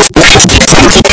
Let's Thank you.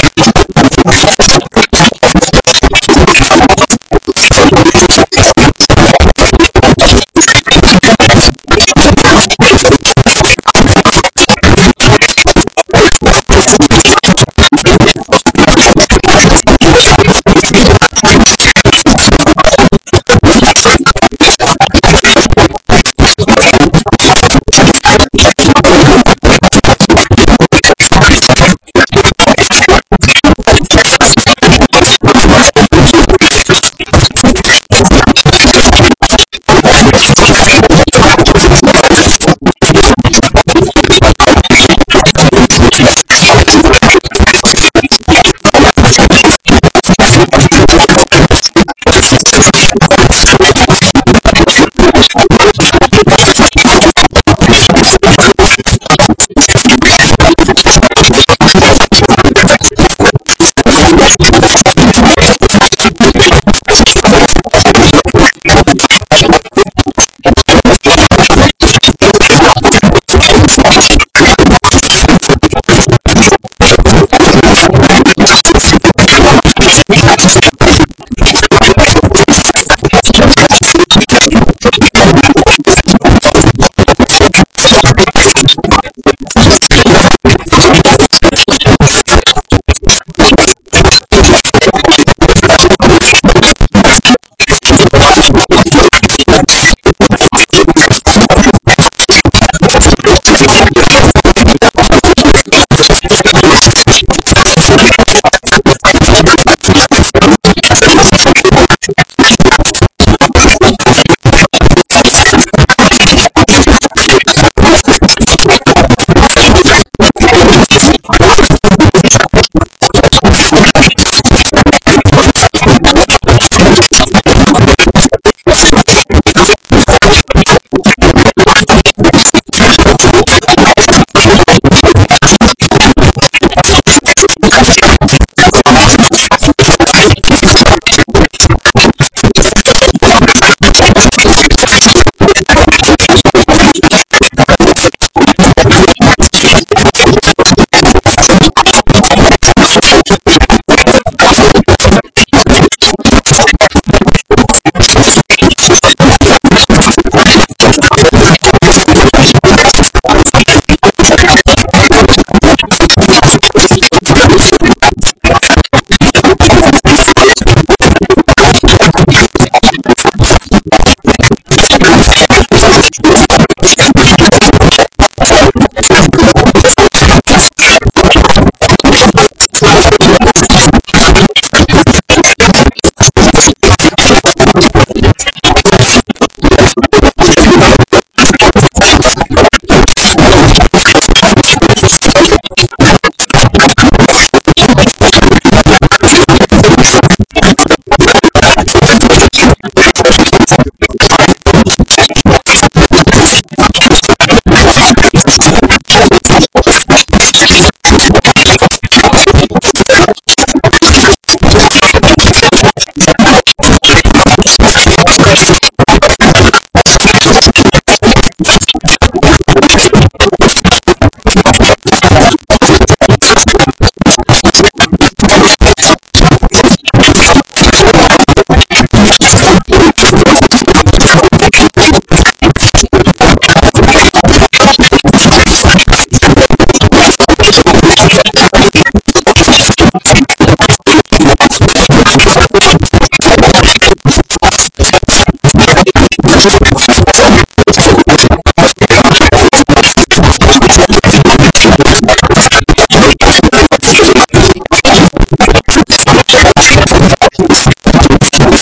Yeah.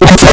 Yes.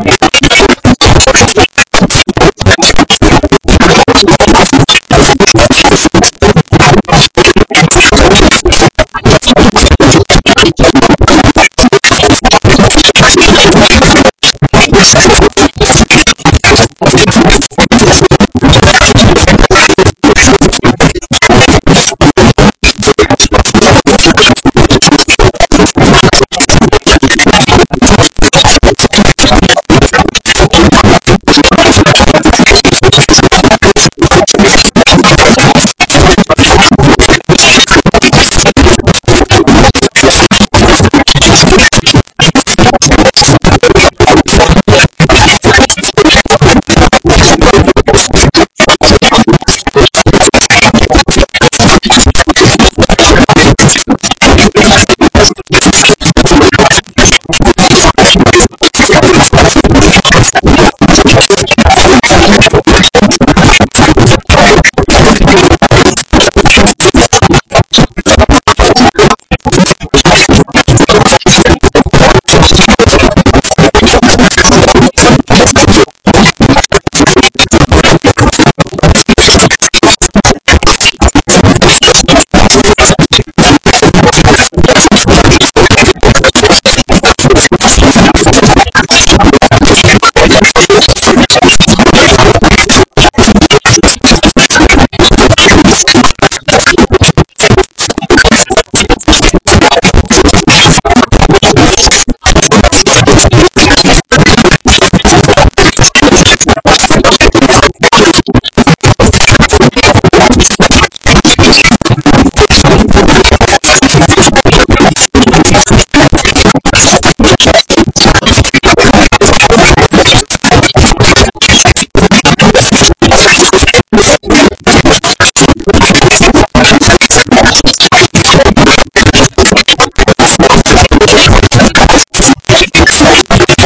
Thank y Sous-titres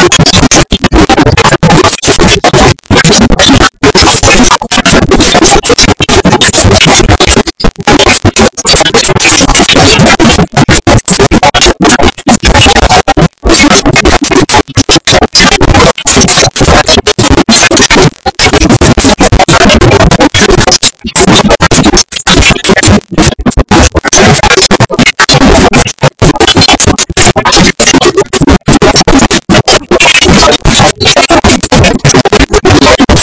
Thank you.